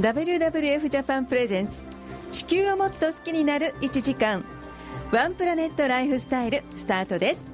WWF ジャパン presents 地球をもっと好きになる1時間。ワンプラネットライフスタイルスタートです。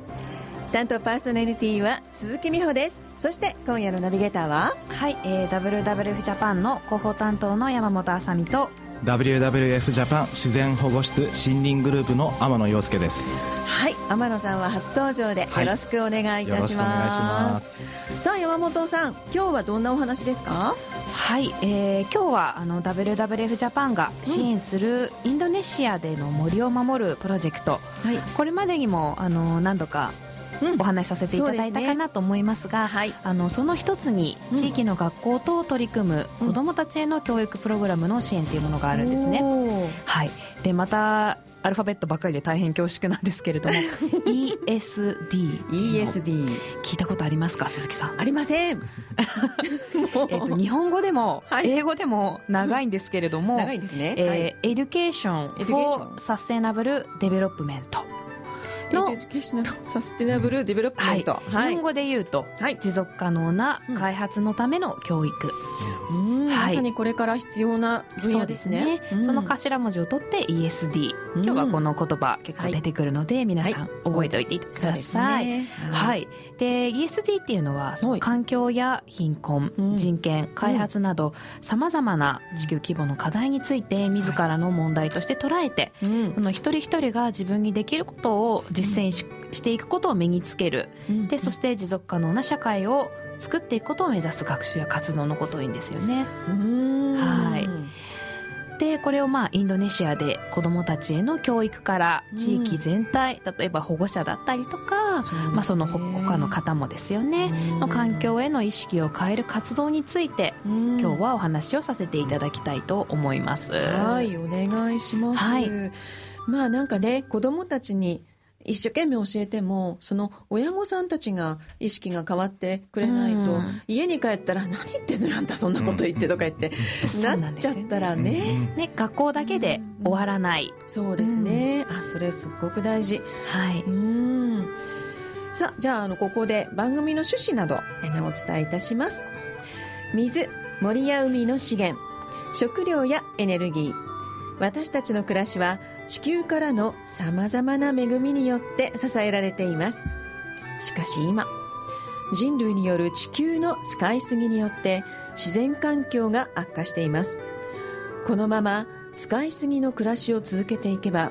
担当パーソナリティは鈴木美穂です。そして今夜のナビゲーターは？はい、えー、WWF ジャパンの広報担当の山本あさみと WWF ジャパン自然保護室森林グループの天野陽介です。はい天野さんは初登場でよろしくお願いいたします、はい、さあ山本さん今日はどんなお話ですか？はい、えー、今日はあの WWF ジャパンが支援するインドネシアでの森を守るプロジェクト、はい、これまでにもあの何度かお話しさせていただいたかなと思いますが、そ、ね。はい、あのその一つに地域の学校と取り組む子どもたちへの教育プログラムの支援というものがあるんですね。はい、でまたアルファベットばかりで大変恐縮なんですけれども ESD ESD 聞いたことありますか？鈴木さん。ありません。えと日本語でも、英語でも長いんですけれども、長いですね、えーはい、エデュケーション for Sustainable Development のエデュケーショナルサステナブルデベロップメント、はい、日本語で言うと、はい、持続可能な開発のための教育、うん、まさにここれから必要な分野ですね。そ、ね、その頭文字を取って ESD、今日はこの言葉結構出てくるので、皆さん覚えておいてください、ね、はい。で ESD っていうのは環境や貧困、人権開発などさまざまな地球規模の課題について自らの問題として捉えて、この一人一人が自分にできることを実践し,、していくことを身につける、でそして持続可能な社会を作っていくことを目指す学習や活動のことを言うんですよね。はい。でこれをまあインドネシアで子どもたちへの教育から地域全体、うん、例えば保護者だったりとかそ、ね,、まあ、その他の方もですよね、の環境への意識を変える活動について、今日はお話をさせていただきたいと思います。はいお願いします、はい、まあなんかね子どもたちに一生懸命教えてもその親御さんたちが意識が変わってくれないと、うん、家に帰ったら「何言ってんのよあんたそんなこと言って」とか言って、うん、なっちゃったらね,、ね。学校だけで終わらない、そうですね、あそれすっごく大事。はい。うん。さあじゃああのここで番組の趣旨などお伝えいたします。水森や海の資源食料やエネルギー。私たちの暮らしは地球からのさまざまな恵みによって支えられています。しかし今人類による地球の使いすぎによって自然環境が悪化しています。このまま使いすぎの暮らしを続けていけば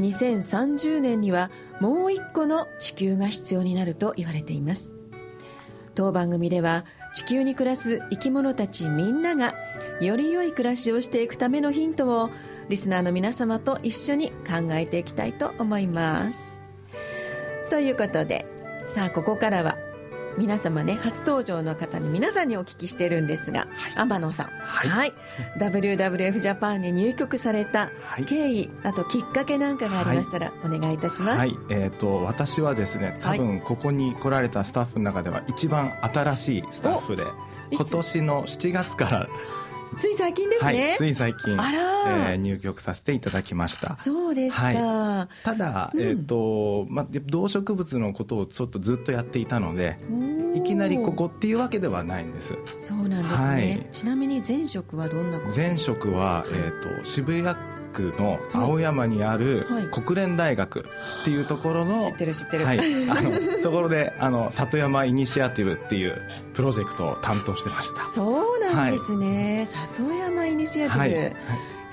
2030年にはもう一個の地球が必要になると言われています。当番組では地球に暮らす生き物たちみんながより良い暮らしをしていくためのヒントをリスナーの皆様と一緒に考えていきたいと思います。ということでさあここからは皆様ね初登場の方に皆さんにお聞きしてるんですが、はい、天野さん、はい、はい、WWF ジャパンに入局された経緯、はい、あときっかけなんかがありましたらお願いいたします、はい、えーと、私はですね多分ここに来られたスタッフの中では一番新しいスタッフで今年の7月からつい最近ですね、はい、つい最近、えー、入局させていただきました。そうですか、はい、ただ、うん、えっ、ー、と、まあ、動植物のことをちょっとずっとやっていたのでいきなりここっていうわけではないんです。そうなんですね、はい、ちなみに前職はどんなこと？前職は、えーと渋谷区の青山にある国連大学っていうところの、知ってる知ってる、はい、あのそこであの里山イニシアティブっていうプロジェクトを担当してました。そうなんですね、はい、里山イニシアティブ、はい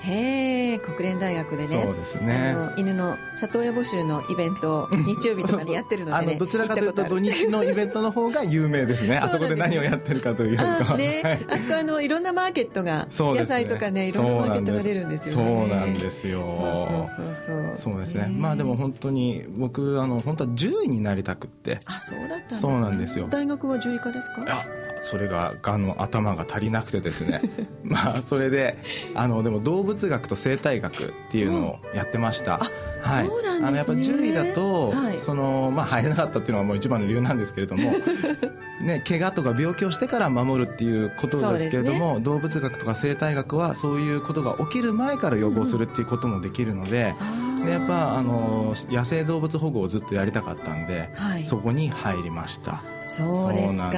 へえ国連大学でね。そうですね。あの犬の里親募集のイベントを日曜日とかにやってるので、ね、どちらかというと土日のイベントの方が有名ですね。あそこで何をやってるかというよりかね、はい、あそこあのいろんなマーケットが、ね、野菜とかねいろんなマーケットが出るんですよね。そうなんですよ。そうそうそうそう。ですね。まあでも本当に僕あの本当は獣医になりたくって。あそうだったんです、そうなんですよ。大学は獣医科ですか？それががの頭が足りなくてですね。まあそれであのでも動物学と生態学っていうのをやってました、はい、そうなんですね。あのやっぱ獣医だと、はい、そのまあ入れなかったっていうのはもう一番の理由なんですけれども ね怪我とか病気をしてから守るっていうことですけれども、ね、動物学とか生態学はそういうことが起きる前から予防するっていうこともできるので、うん、でやっぱあの野生動物保護をずっとやりたかったんで、はい、そこに入りました。そうですか。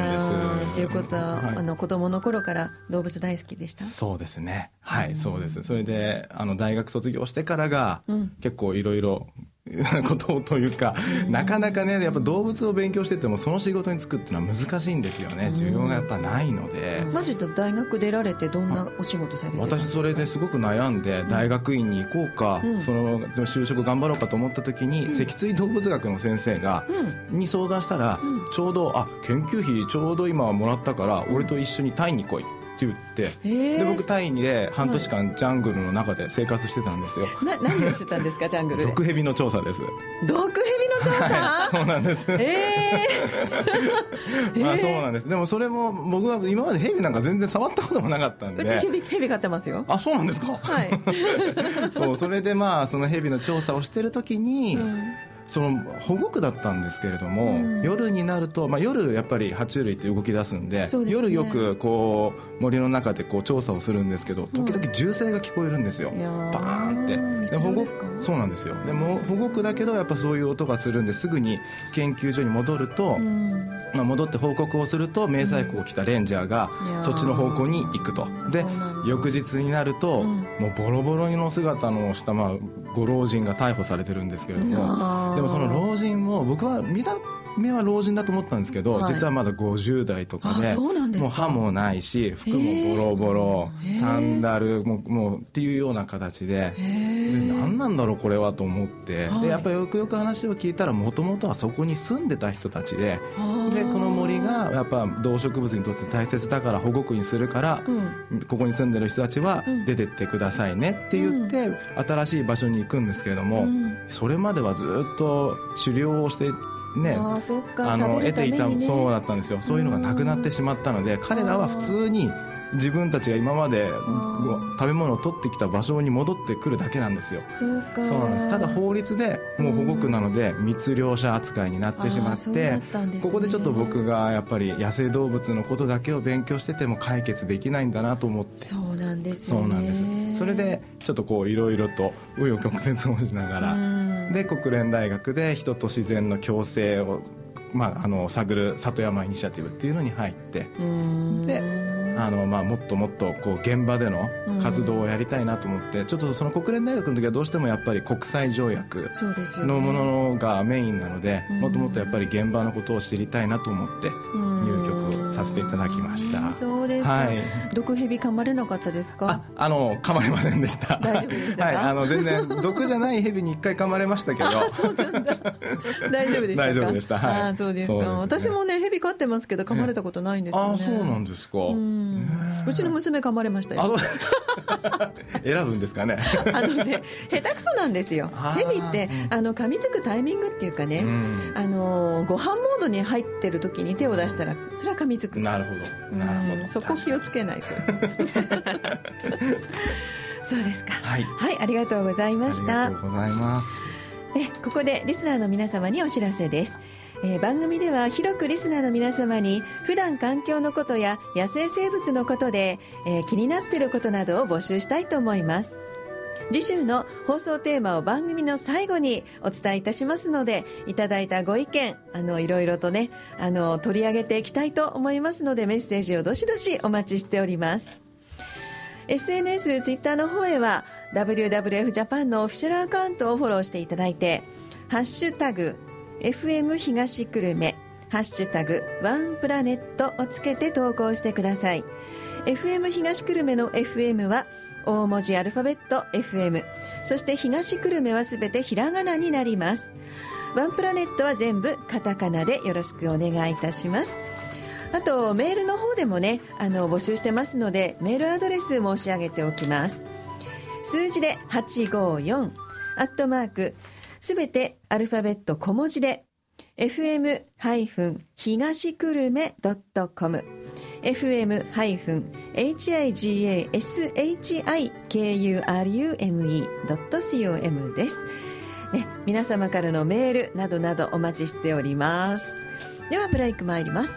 ということは、はい、あの子供の頃から動物大好きでした？そうですね。はい、そうです。それであの大学卒業してからが、うん、結構いろいろ ことというか、なかなかねやっぱ動物を勉強しててもその仕事に就くっていうのは難しいんですよね。需要がやっぱないので、マジで大学出られてどんなお仕事されてたんですか？私それですごく悩んで大学院に行こうか、うん、その就職頑張ろうかと思った時に、うん、脊椎動物学の先生が、うん、に相談したら、ちょうどあ研究費ちょうど今もらったから俺と一緒にタイに来いって言ってで僕タイで半年間ジャングルの中で生活してたんですよ、な何をしてたんですかジャングルで？毒蛇の調査です。毒蛇の調査、はい、そうなんです。ええー、まあそうなんです。でもそれも僕は今まで蛇なんか全然触ったこともなかったんで。うち蛇蛇飼ってますよ。あそうなんですか？はい。そうそれでまあその蛇の調査をしてる時に、うんその保護区だったんですけれども、うん、夜になると、まあ、夜やっぱり爬虫類って動き出すんで、ね、夜よくこう森の中でこう調査をするんですけど時々銃声が聞こえるんですよ、うん、バーンって。で保護そうなんですよ。でも保護区だけどやっぱそういう音がするんです。ぐに研究所に戻ると、うん、まあ、戻って報告をすると迷彩服を着たレンジャーがそっちの方向に行くと。で翌日になると、もうボロボロの姿のした、まあ、ご老人が逮捕されてるんですけれどもでもその老人も僕は見た目は老人だと思ったんですけど、はい、実はまだ50代とかでもう歯もないし服もボロボロサンダルももうっていうような形でで何なんだろうこれはと思って、はい、でやっぱよくよく話を聞いたらもともとはそこに住んでた人たちででこの森がやっぱ動植物にとって大切だから保護区にするから、うん、ここに住んでる人たちは出てってくださいねって言って、うん、新しい場所に行くんですけれども、うん、それまではずっと狩猟をしてねあの得ていた、そうだったんですよ。そういうのがなくなってしまったので彼らは普通に自分たちが今まで食べ物を取ってきた場所に戻ってくるだけなんですよ。そうか。そうなんです。ただ法律でもう保護区なので密猟者扱いになってしまって、ね、ここでちょっと僕がやっぱり野生動物のことだけを勉強してても解決できないんだなと思って。そうなんです、ね、そうなんです。それでちょっとこういろいろと紆余曲折をしながら。で国連大学で人と自然の共生をまあ、あの探る里山イニシアティブっていうのに入って。であのまあ、もっともっとこう現場での活動をやりたいなと思って、うん、ちょっとその国連大学の時はどうしてもやっぱり国際条約のものがメインなので、ね、もっともっとやっぱり現場のことを知りたいなと思って入局させていただきました、うそうですか、はい、毒蛇噛まれなかったですか？ああの噛まれませんでした。大丈夫でしたはい、あの全然毒じゃない蛇に一回噛まれましたけど。そうなんだ。大丈夫でした大丈夫でした。はい。あそうですか、ね、私もね蛇飼ってますけど噛まれたことないんですよね、あそうなんですか、うんうちの娘噛まれましたよ。選ぶんですかね。あのね下手くそなんですよ。ヘビってあの噛みつくタイミングっていうかね、うん、あのご飯モードに入ってる時に手を出したらそれは噛みつく。なるほど。なるほど。そこ気をつけないと。そうですか、はい、はい、ありがとうございました。ありがとうございます。えここでリスナーの皆様にお知らせですえー、番組では広くリスナーの皆様に普段環境のことや野生生物のことで、えー、気になっていることなどを募集したいと思います。次週の放送テーマを番組の最後にお伝えいたしますのでいただいたご意見あのいろいろとねあの取り上げていきたいと思いますのでメッセージをどしどしお待ちしております。SNS、ツイッターの方へは WWF ジャパンのオフィシャルアカウントをフォローしていただいてハッシュタグ FM 東久留米ハッシュタグワンプラネットをつけて投稿してください。FM 東久留米の FM は大文字アルファベット FM そして東久留米はすべてひらがなになります。ワンプラネットは全部カタカナでよろしくお願いいたします。あとメールの方でもねあの募集してますのでメールアドレス申し上げておきます。数字で854アットマークすべてアルファベット小文字で fm- 東久留米 .com fm-higashikurume.com です、ね、皆様からのメールなどなどお待ちしております。ではブレイク参ります。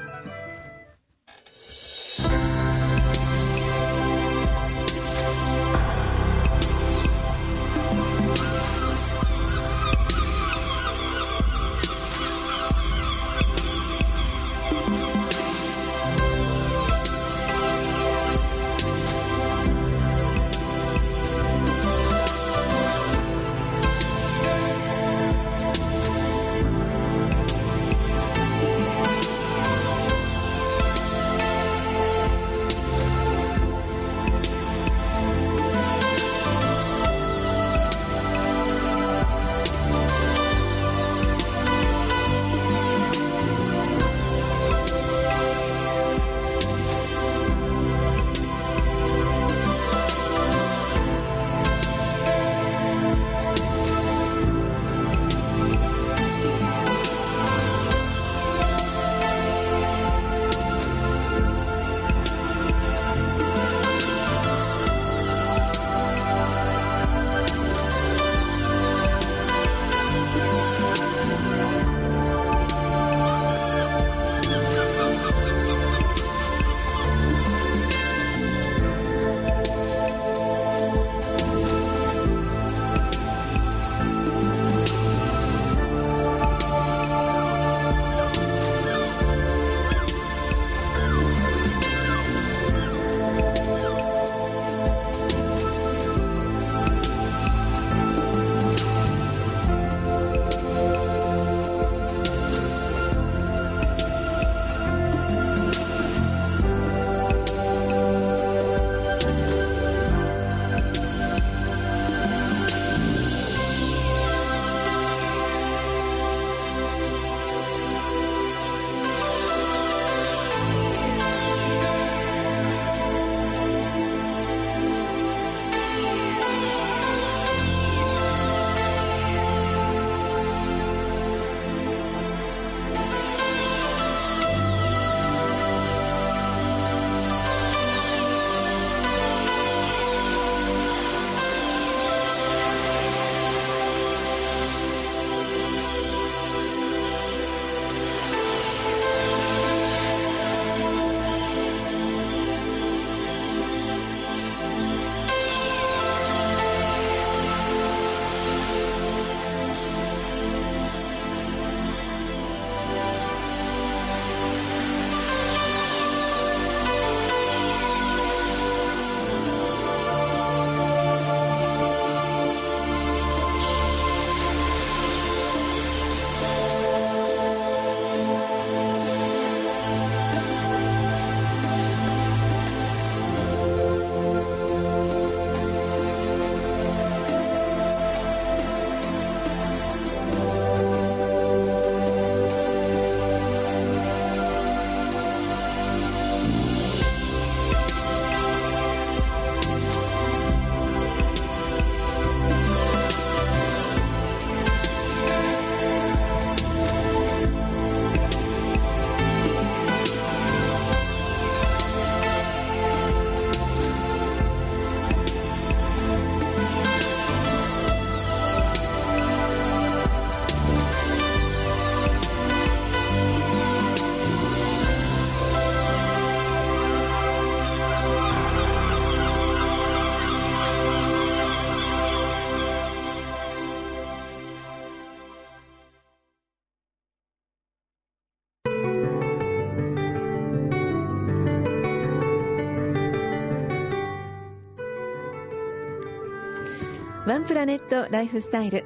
ワンプラネットライフスタイル。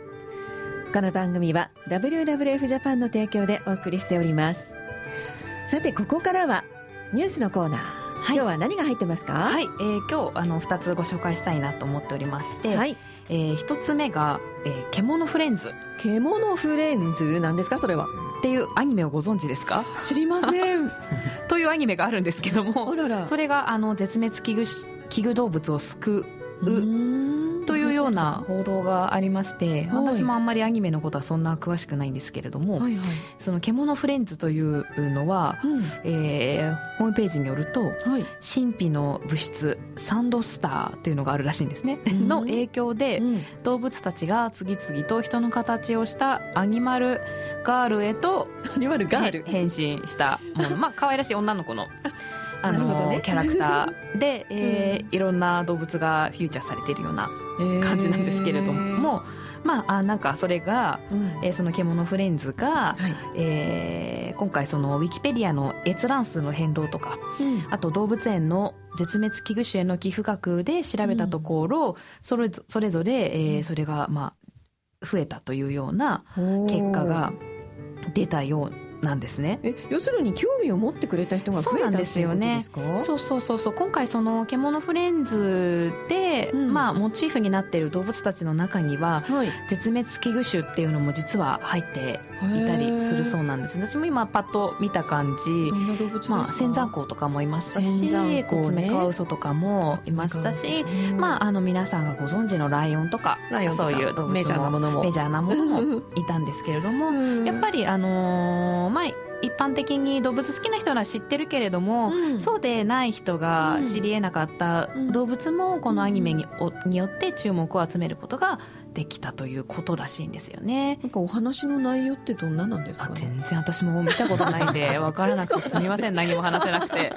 この番組は WWF ジャパンの提供でお送りしております。さてここからはニュースのコーナー、はい、今日は何が入ってますか？はい、えー、今日あの2つご紹介したいなと思っておりまして、はい。えー、1つ目が、えー「獣フレンズ」獣フレンズなんですか？それは。っていうアニメをご存知ですか？知りません。というアニメがあるんですけども。それがあの絶滅危惧危惧動物を救うよううな報道がありまして、私もあんまりアニメのことはそんな詳しくないんですけれども、はいはい、その獣フレンズというのは、うん、えー、ホームページによると、はい、神秘の物質サンドスターというのがあるらしいんですね、うん、の影響で、うん、動物たちが次々と人の形をしたアニマルガールへとアニマルガール。変身した。ものまあ可愛らしい女の子の あの、ね、キャラクターで、えー、うん、いろんな動物がフューチャーされているような感じなんですけれども、えー、まあ、あなんかそれが、うん、えー、その獣フレンズが、はい、えー、今回そのウィキペディアの閲覧数の変動とか、うん、あと動物園の絶滅危惧種への寄付額で調べたところ、それそれぞれ、えー、それがまあ増えたというような結果が出たようなんですね。え要するに興味を持ってくれた人が増えたんですよね。そうそうそうそう。今回その獣フレンズで、うん、まあモチーフになっている動物たちの中には、はい、絶滅危惧種っていうのも実は入っていたりするそうなんです私も今パッと見た感じ。まあ仙山港とかもいましたしコツメカワウソとかもいましたし、まああの皆さんがご存知のライオンとかそういう動物もメジャーなものも。いたんですけれどもやっぱりあのーまあ一般的に動物好きな人は知ってるけれども、うん、そうでない人が知りえなかった動物もこのアニメに,、によって注目を集めることができたということらしいんですよね。なんかお話の内容ってどんななんですか、ね、全然私も見たことないんで 分からなくてすみません。何も話せなくて。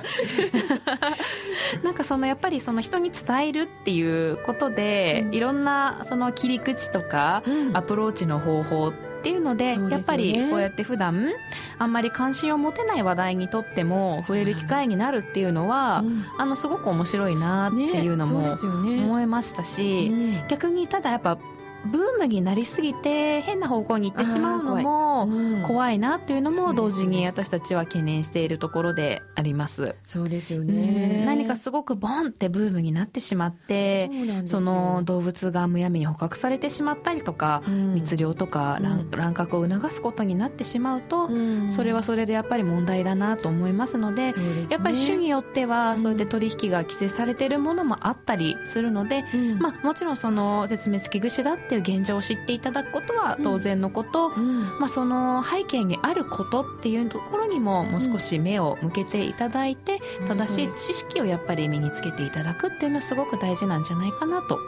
なんかそのやっぱりその人に伝えるっていうことで、うん、いろんなその切り口とかアプローチの方法ってっていうので、ね、やっぱりこうやって普段あんまり関心を持てない話題にとっても触れる機会になるっていうのは、うん、あのすごく面白いなっていうのも思いましたし、ねうん、逆にただやっぱブームになりすぎて変な方向に行ってしまうのも怖いなっていうのも同時に私たちは懸念しているところであります。そうですよね。何かすごくボンってブームになってしまってその動物がむやみに捕獲されてしまったりとか、うん、密猟とか乱,、乱獲を促すことになってしまうと、うん、それはそれでやっぱり問題だなと思いますので、ね、やっぱり種によってはそうやって取引が規制されているものもあったりするので、うん、まあ、もちろんその絶滅危惧種だってっていう現状を知っていただくことは当然のこと、うん、まあ、その背景にあることっていうところにももう少し目を向けていただいて、うん、正しい知識をやっぱり身につけていただくっていうのはすごく大事なんじゃないかなと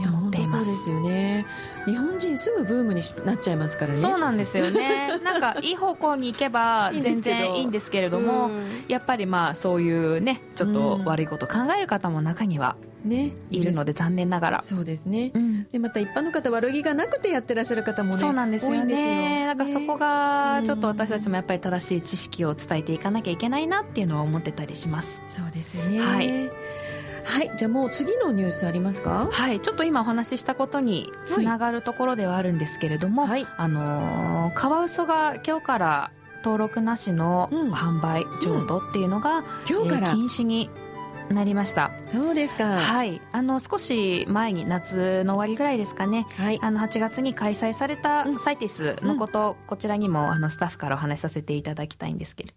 いや本当そうですよね。日本人すぐブームになっちゃいますからね。そうなんですよね。なんかいい方向に行けば全然いいんですけれどもやっぱりまあそういうねちょっと悪いこと考える方も中にはね、いるので残念ながら。そうですね、うん、でまた一般の方悪気がなくてやってらっしゃる方もねそうなんですよね。だからそこがちょっと私たちもやっぱり正しい知識を伝えていかなきゃいけないなっていうのは思ってたりします。そうですよね。はい。はい、じゃあもう次のニュースありますか？はい。ちょっと今お話ししたことにつながるところではあるんですけれども、はい、あのー、カワウソが今日から登録なしの販売、譲渡っていうのが、うん、今日から、えー、禁止になりました。そうですか。はい。あの少し前に夏の終わりぐらいですかね、はい、あの8月に開催されたサイティスのこと、うん、こちらにもあのスタッフからお話しさせていただきたいんですけど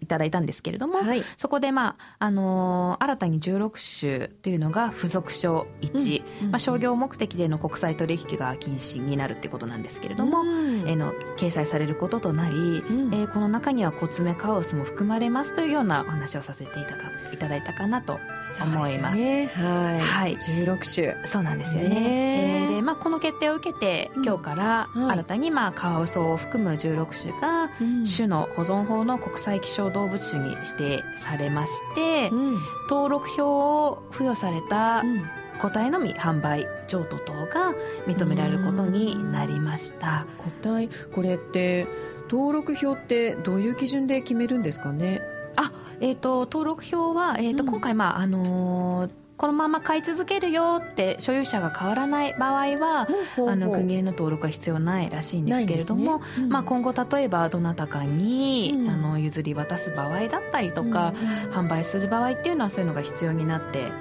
いただいたんですけれども、はい、そこでまああのー、新たに16種というのが付属書1、うん、まあ、商業目的での国際取引が禁止になるっていうことなんですけれども、うん、えー、の掲載されることとなり、うん、えー、この中にはコツメカワウソも含まれますというようなお話をさせていただいただいたかなと思います。ね、はい、はい、16種そうなんですよね。ね。えー、で、まあこの決定を受けて、今日から新たにまあカワウソを含む16種が、種の保存法の国際希少動物種に指定されまして、うん、登録票を付与された、個体のみ販売譲渡等が認められることになりました。個体？これって登録票ってどういう基準で決めるんですかね？あえーと、登録票は、えーと、うん、今回、まああのーこのまま買い続けるよって所有者が変わらない場合は、あの国への登録は必要ないらしいんですけれども、ねうん、まあ、今後例えばどなたかに、うん、あの譲り渡す場合だったりとか、うん、販売する場合っていうのはそういうのが必要になって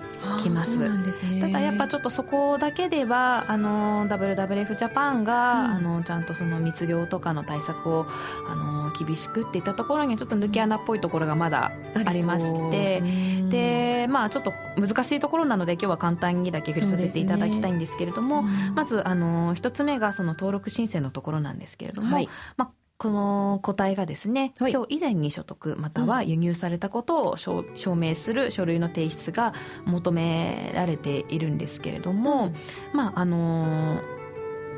きます、ね、ただやっぱちょっとそこだけではあの WWF ジャパンが、うん、あのちゃんとその密漁とかの対策をあの厳しくっていったところにちょっと抜け穴っぽいところがまだありましてでまあちょっと難しいところなので今日は簡単にだけ触れさせていただきたいんですけれども、ねうん、まずあの一つ目がその登録申請のところなんですけれども、はい、まあこの個体がですね、はい、今日以前に所得または輸入されたことを証明する書類の提出が求められているんですけれども、うん、まああの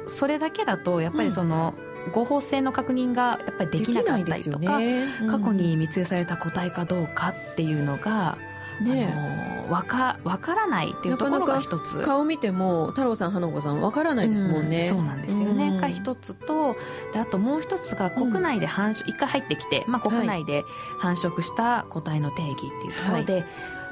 それだけだとやっぱりその、合法性の確認がやっぱりできなかったりとか、ね。うん、過去に密輸された個体かどうかっていうのがね、あの分か分からないっていうところが一つ。顔見ても太郎さん花子さん分からないですもんね、うん、そうなんですよね、が一つとであともう一つが国内で繁殖、一、回入ってきて、まあ、国内で繁殖した個体の定義っていうところで、はい。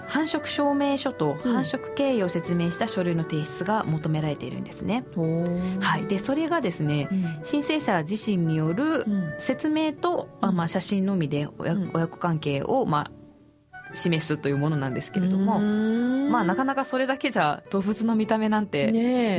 繁殖証明書と繁殖経緯を説明した書類の提出が求められているんですね。うん、はい、でそれがですね、うん、申請者自身による説明と、うん、まあ、写真のみで親,、親子関係を、まあ、示すというものなんですけれども、まあなかなかそれだけじゃ動物の見た目なんて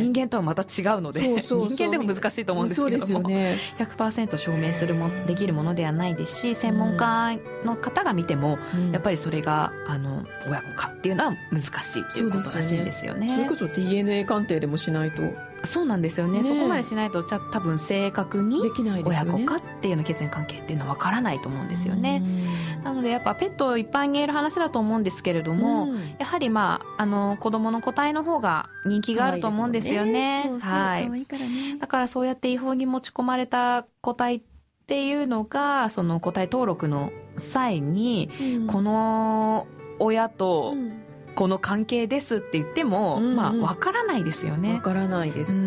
人間とはまた違うので、ね、人間でも難しいと思うんですけれども、ね、100%証明するもできるものではないですし専門家の方が見ても、やっぱりそれがあの親子かっていうのは難しいっていうことらしいんですよね。それこそ DNA 鑑定でもしないとそうなんですよね、ね、そこまでしないとじゃ多分正確に親子かっていうの血縁関係っていうのは分からないと思うんですよね。なのでやっぱペット一般に言える話だと思うんですけれども、やはりまああの子供の個体の方が人気があると思うんですよね。はい。だからそうやって違法に持ち込まれた個体っていうのがその個体登録の際に、この親と、うんこの関係ですって言っても、うんうん、まあわからないですよね。わからないです、うんう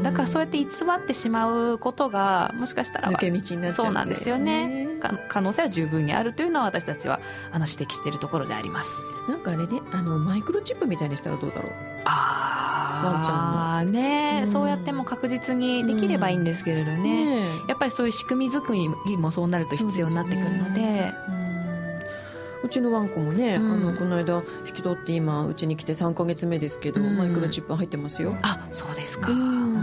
ん、だからそうやって偽ってしまうことがもしかしたら抜け道になっちゃう、そうなんですよね。可能性は十分にあるというのは私たちはあの指摘しているところであります。なんかあれねあのマイクロチップみたいにしたらどうだろう。ああワンちゃんの。ね、うん、そうやっても確実にできればいいんですけれどね、ねやっぱりそういう仕組み作りもそうなると必要になってくるので。うちのワンコもね、うん、あのこの間引き取って今うちに来て3か月目ですけど、うん、マイクロチップ入ってますよ。あそうですか、うん、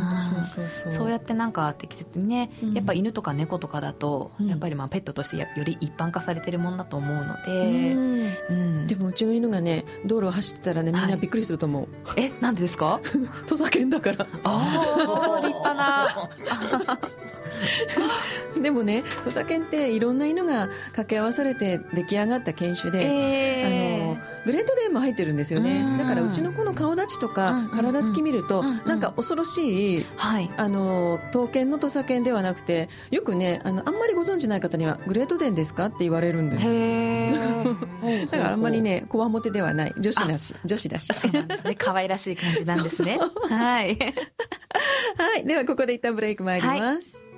そうそうそうそう。やってなんか適切にね、やっぱ犬とか猫とかだと、やっぱりまあペットとしてより一般化されてるもんだと思うので、うん。でもうちの犬がね道路を走ってたらねみんなびっくりすると思う、はい、えなんでですか？土佐犬だからああ立派な でもね土佐犬っていろんな犬が掛け合わされて出来上がった犬種で、えー、あのグレートデーも入ってるんですよね。だからうちの子の顔立ちとか体つき見ると、なんか恐ろしい、はい、あの刀剣の土佐犬ではなくてよくねあのあんまりご存じない方にはグレートデンですかって言われるんです だからあんまりねこわもてではない。女子だし女子だし。そうなんですね。可愛らしい感じなんですね。はい。はい。ではここで一旦ブレイク参ります、はい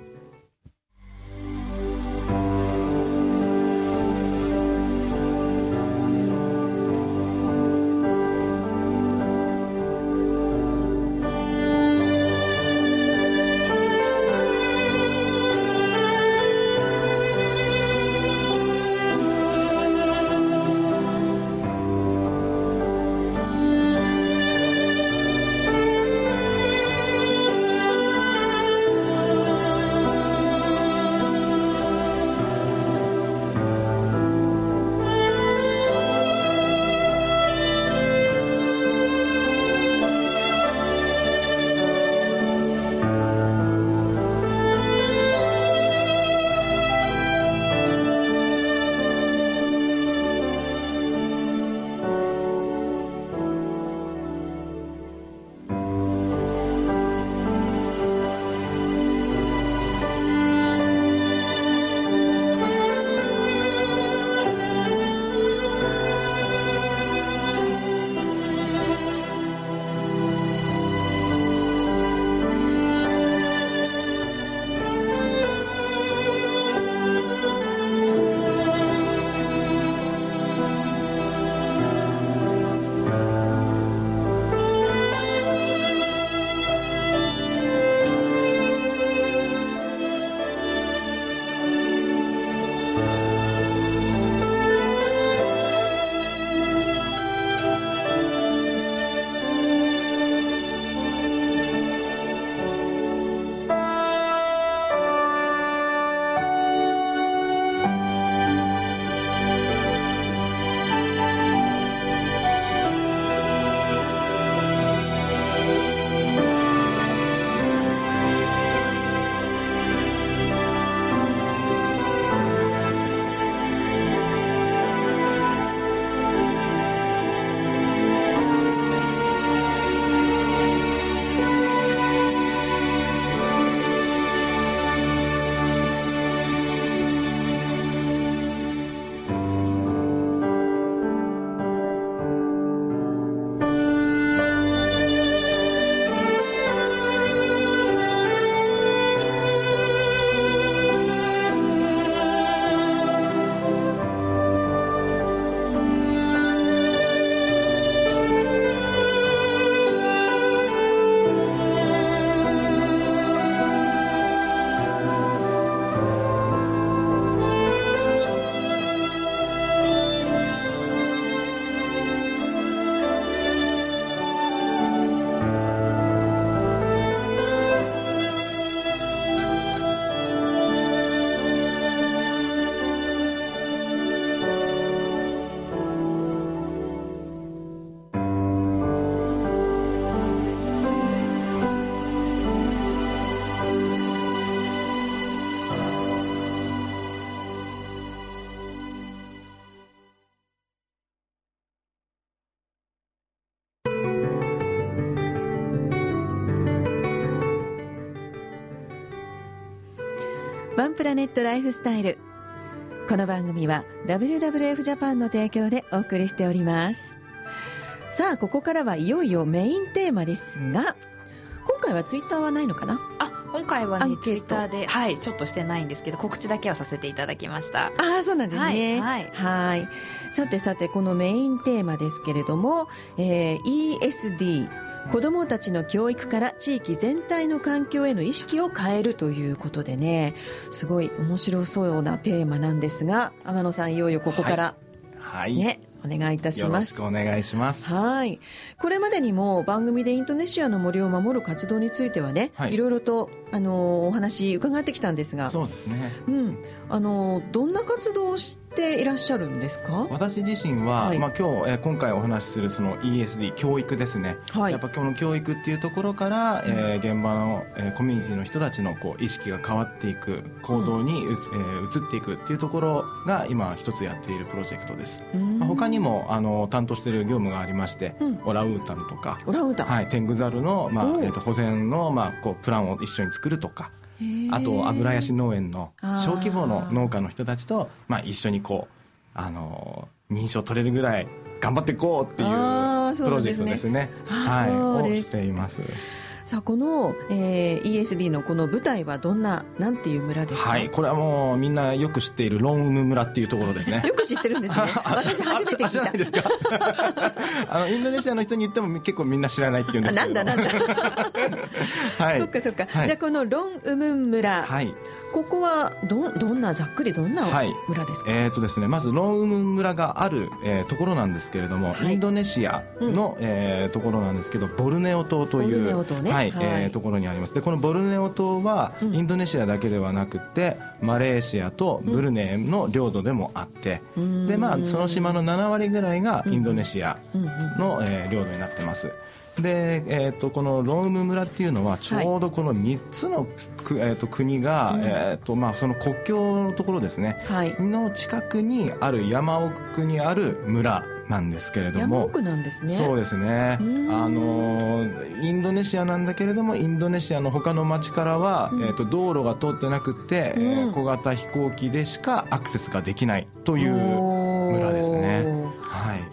ンプラネットライフスタイル。この番組は WWF ジャパンの提供でお送りしております。さあここからはいよいよメインテーマですが今回はツイッターはないのかな？あ今回はねツイッターではいちょっとしてないんですけど告知だけはさせていただきました。ああそうなんですね。はいはい。さてさてこのメインテーマですけれども、えー、ESD 子どもたちの教育から地域全体の環境への意識を変えるということでねすごい面白そうなテーマなんですが天野さんいよいよここから、はい、ねお願いいたします。よろしくお願いします。はい。これまでにも番組でインドネシアの森を守る活動についてはね、はい、いろいろとあのお話伺ってきたんですが、そうですね。うん。あのどんな活動をしていらっしゃるんですか？私自身は、はい、まあ、今日、えー、今回お話しするその ESD 教育ですね、はい、やっぱこの教育っていうところから、えー、現場の、えー、コミュニティの人たちのこう意識が変わっていく行動にう、うん、えー、移っていくっていうところが今一つやっているプロジェクトです、まあ、他にもあの担当している業務がありまして、うん、オラウータンとかオラウータン、はい、テングザルの、まあえー、と保全の、まあ、こうプランを一緒に作るとかあと油ヤシ農園の小規模の農家の人たちと、まあ、一緒にこうあの認証取れるぐらい頑張っていこうっていうプロジェクトですね。す。ねはい、をしています。さあこの、えー、ESD のこの舞台はどんななんていう村ですか？はいこれはもうみんなよく知っているロンウム村っていうところですね。よく知ってるんですね。私初めて聞いた。ですか？あのインドネシアの人に言っても結構みんな知らないっていうんですけど。なんだなんだ。はい。そっかそっか、はい、じゃあこのロンウム村。はいここはどどんなざっくりどんな村ですか、はい、えっ、ー、とですねまずロンウム村がある、えー、ところなんですけれども、はい、インドネシアの、うん、えー、ところなんですけどボルネオ島という、ね、はい、はい、えー、ところにあります。でこのボルネオ島は、インドネシアだけではなくてマレーシアとブルネイの領土でもあって、うん、でまあその島の7割ぐらいがインドネシアの、えー、領土になってますで、えーと、このローム村っていうのはちょうどこの3つの、はい、えーと、国が、うん、えーとまあ、その国境のところですね、はい、の近くにある山奥にある村なんですけれども。山奥なんですね。そうですね。あのインドネシアなんだけれどもインドネシアの他の町からは、うん、えー、と道路が通ってなくて、うん、えー、小型飛行機でしかアクセスができないという村ですね。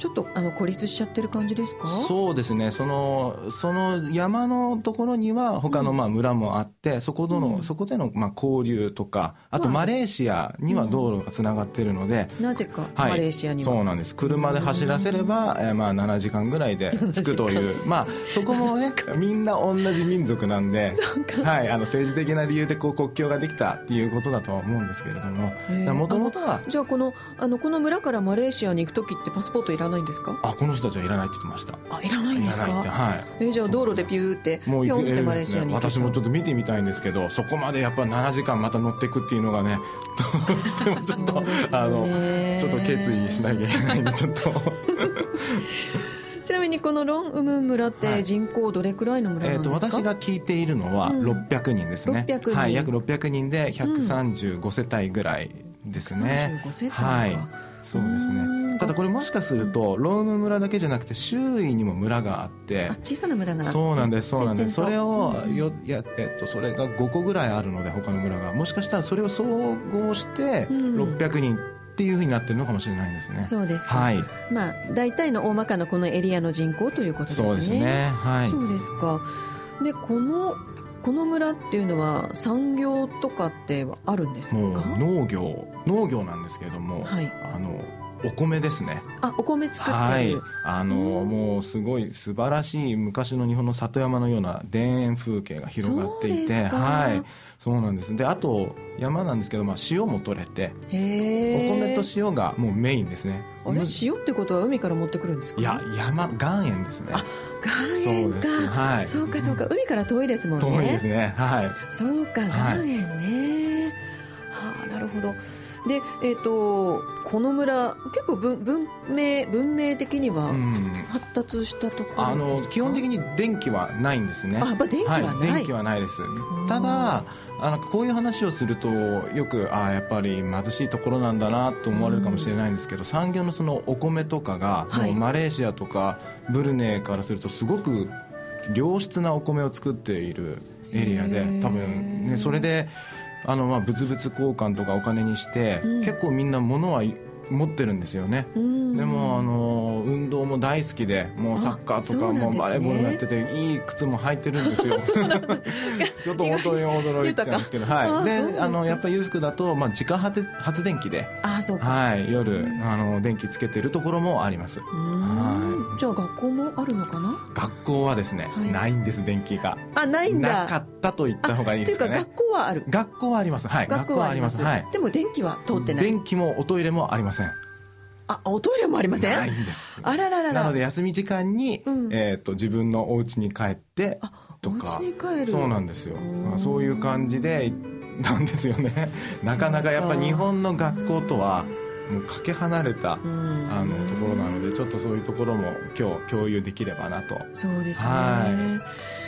はい、ちょっとあの孤立しちゃってる感じですか？そうですね。そのその山のところには他のまあ村もあって、うん、そこでの、うん、そこでのまあ交流とかあとマレーシアには道路がつながっているので、なぜか、はい、マレーシアには。そうなんです。車で走らせれば、えー、まあ7時間ぐらいで着くという。まあそこもねみんな同じ民族なんではい、あの政治的な理由でこう国境ができたっていうことだとは思うんですけれども。もともとはじゃあこのあのこの村からマレーシアに行く時ってパスポートいらないんですか？あこの人たちはいらないって言ってました。あいらないんですか？はい。えー、じゃあ道路でピューってもうピョンってマレーシアに私もちょっと見てみたいんですけどそこまでやっぱ7時間また乗っていくっていうのがねどうしてもちょっと、ね、あのちょっと決意しなきゃいけないんでちょっと。ちなみにこのロンウム村って人口どれくらいの村なんですか、はい、えー、と私が聞いているのは600人ですね、うん、はい、約600人で135世帯ぐらいですね、うん、世帯はいそうですねただこれもしかするとローム村だけじゃなくて周囲にも村があって小さな村がそうなんですそうなんですそれをよや、えっと、それが5個ぐらいあるので他の村がもしかしたらそれを総合して600人っていうふうになってるのかもしれないですね。そうですはい。まあ大体の大まかなこのエリアの人口ということですね。そうですね。はい。そうですか。でこのこの村っていうのは産業とかってあるんですか？農業農業なんですけれども、はい、あのお米ですね。あお米作ってる、はい、あのもうすごい素晴らしい昔の日本の里山のような田園風景が広がっていてはいそうなんです。であと山なんですけど、まあ、塩も取れてお米と塩がもうメインですね。あれ？塩ってことは海から持ってくるんですか、いや山岩塩ですね。あ岩塩か。そうはい。そうかそうか。海から遠いですもんね。遠いですね。はい。そうか岩塩ね、はい、はあなるほど。で、えーと、この村結構文文明文明的には発達したところあの基本的に電気はないんですね。あ、電気はない、はい、電気はないです。ただあのこういう話をするとよくああやっぱり貧しいところなんだなと思われるかもしれないんですけど、産業のそのお米とかが、もうマレーシアとかブルネイからするとすごく良質なお米を作っているエリアで多分ねそれであのまあ物々交換とかお金にして、うん、結構みんな物は持ってるんですよね、でもあの運動も大好きでもうサッカーとかもバレーボールもやってていい靴も履いてるんですよ。ちょっと本当に驚いちゃうんですけどはい。であのやっぱり裕福だと、まあ、自家発電機であそうか、はい、夜あの電気つけてるところもあります。はい。じゃあ学校もあるのかな？学校はですね、はい、ないんです電気が。あないんだ。なかったと言った方がいいですかね。というか学校はある。学校はあります。はい。学校はあります。はい。でも電気は通ってない。電気もおトイレもありませんあおトイレもありません？ないんです。あらららなので休み時間に、うん、えーと、自分のお家に帰ってとか。そうなんですよ、まあ、そういう感じでなんですよね。なかなかやっぱ日本の学校とはもうかけ離れた、あのところなのでちょっとそういうところも今日共有できればなと。そうですね。はい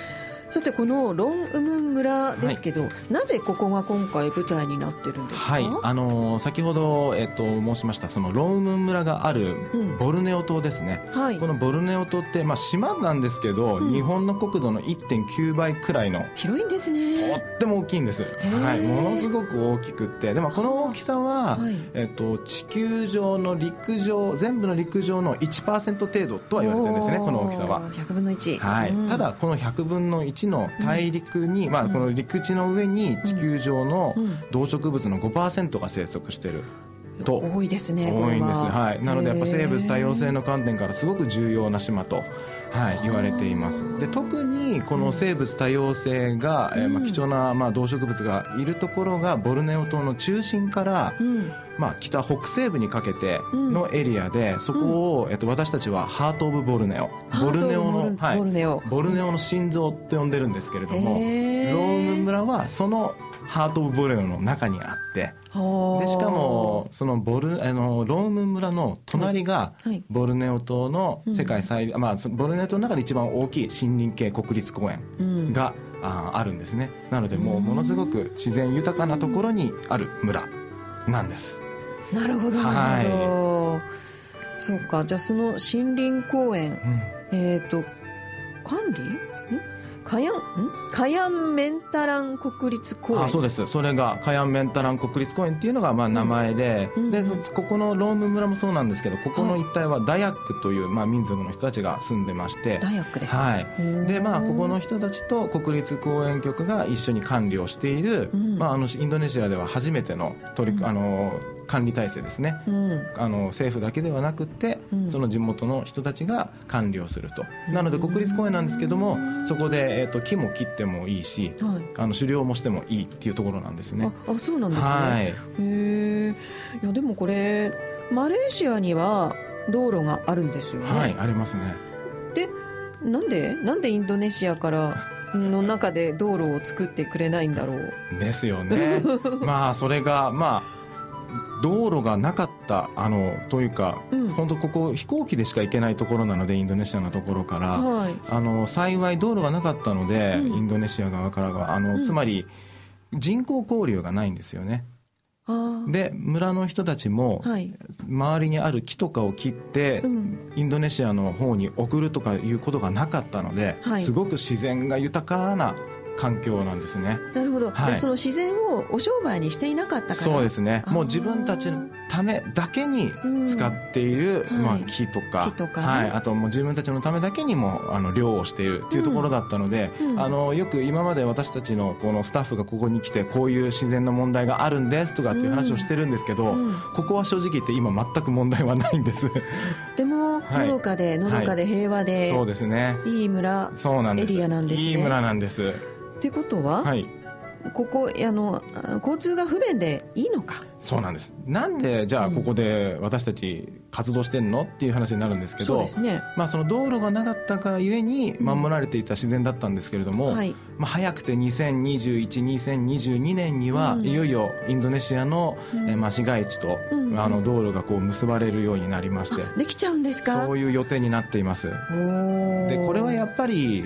さてこのロンウムン村ですけど、はい、なぜここが今回舞台になってるんですか、はい。あの先ほど、えっと、申しましたそのロンウムン村があるボルネオ島ですね、うんはい、このボルネオ島って、まあ、島なんですけど、うん、日本の国土の1.9倍くらいの広いんですね。とっても大きいんです、はい、ものすごく大きくって。でもこの大きさは、はい、えっと、地球上の陸上全部の陸上の1%程度とは言われてるんですねこの大きさは。100分の1、はい、うん、ただこの100分の1の大陸に、まあ、この陸地の上に地球上の動植物の5%が生息してる。と。多いですね多いんです。はい。なのでやっぱ生物多様性の観点からすごく重要な島とはい、言われています。で特にこの生物多様性が、うん、えー、まあ、貴重な、まあ、動植物がいるところがボルネオ島の中心から、うん、まあ、北北西部にかけてのエリアで、そこを、えっと、私たちはハート・オブ・ボルネオボルネオのはい、ボルネオボルネオの心臓って呼んでるんですけれどもローム村はそのハート・オブ・ボルネオの中にあってでしかもそのボルあのローム村の隣がボルネオ島の世界最、はい、まあ、ボルネオ島の中で一番大きい森林系国立公園が、うん、ああるんですね。なのでもうものすごく自然豊かなところにある村なんです。なるほどなるほど、はい、そうか。じゃあその森林公園、うん、えっ、ー、と管理？カヤンカヤンメンタラン国立公園。あそうです。それがカヤンメンタラン国立公園っていうのがまあ名前でうん、でここのローム村もそうなんですけどここの一帯はダヤックという、まあ、民族の人たちが住んでまして。ダヤックですはい。でまあここの人たちと国立公園局が一緒に管理をしている、うん、まあ、あのインドネシアでは初めての取り、あの管理体制ですね、うん、あの政府だけではなくて、うん、その地元の人たちが管理をすると、なので国立公園なんですけどもそこで、えーと、木も切ってもいいし、はい、あの狩猟もしてもいいっていうところなんですね。あそうなんですね、はい、へえいやでもこれマレーシアには道路があるんですよね。はいありますね。でなんでなんでインドネシアからの中で道路を作ってくれないんだろう。ですよね。まあそれがまあ道路がなかったあのというか、うん、本当ここ飛行機でしか行けないところなのでインドネシアのところから、はい、あの幸い道路がなかったので、うん、インドネシア側からはあの、うん、つまり人口交流がないんですよね。で村の人たちも、はい、周りにある木とかを切って、うん、インドネシアの方に送るとかいうことがなかったので、はい、すごく自然が豊かな環境なんですね。なるほど、はい、その自然をお商売にしていなかったから。そうですね。もう自分たちのためだけに使っている、うん、まあ、木とか。木とか、ね、はい、あともう自分たちのためだけにもあの漁をしているっていうところだったので、うん、あのよく今まで私たちのこのスタッフがここに来てこういう自然の問題があるんですとかっていう話をしてるんですけど、うん、ここは正直言って今全く問題はないんです。でものどかで、のどかで平和で、そうですね。いい村そうなんです。エリアなんですね。いい村なんですっていうことは、はい、ここあの交通が不便でいいのか？そうなんです。なんでじゃあここで私たち活動してんのっていう話になるんですけど、そね、まあ、その道路がなかったがゆえに守られていた自然だったんですけれども、うんはい、まあ、早くて20212022年には、いよいよインドネシアの、えまあ、市街地と、あの道路がこう結ばれるようになりましてできちゃうんですか？そういう予定になっています。でこれはやっぱり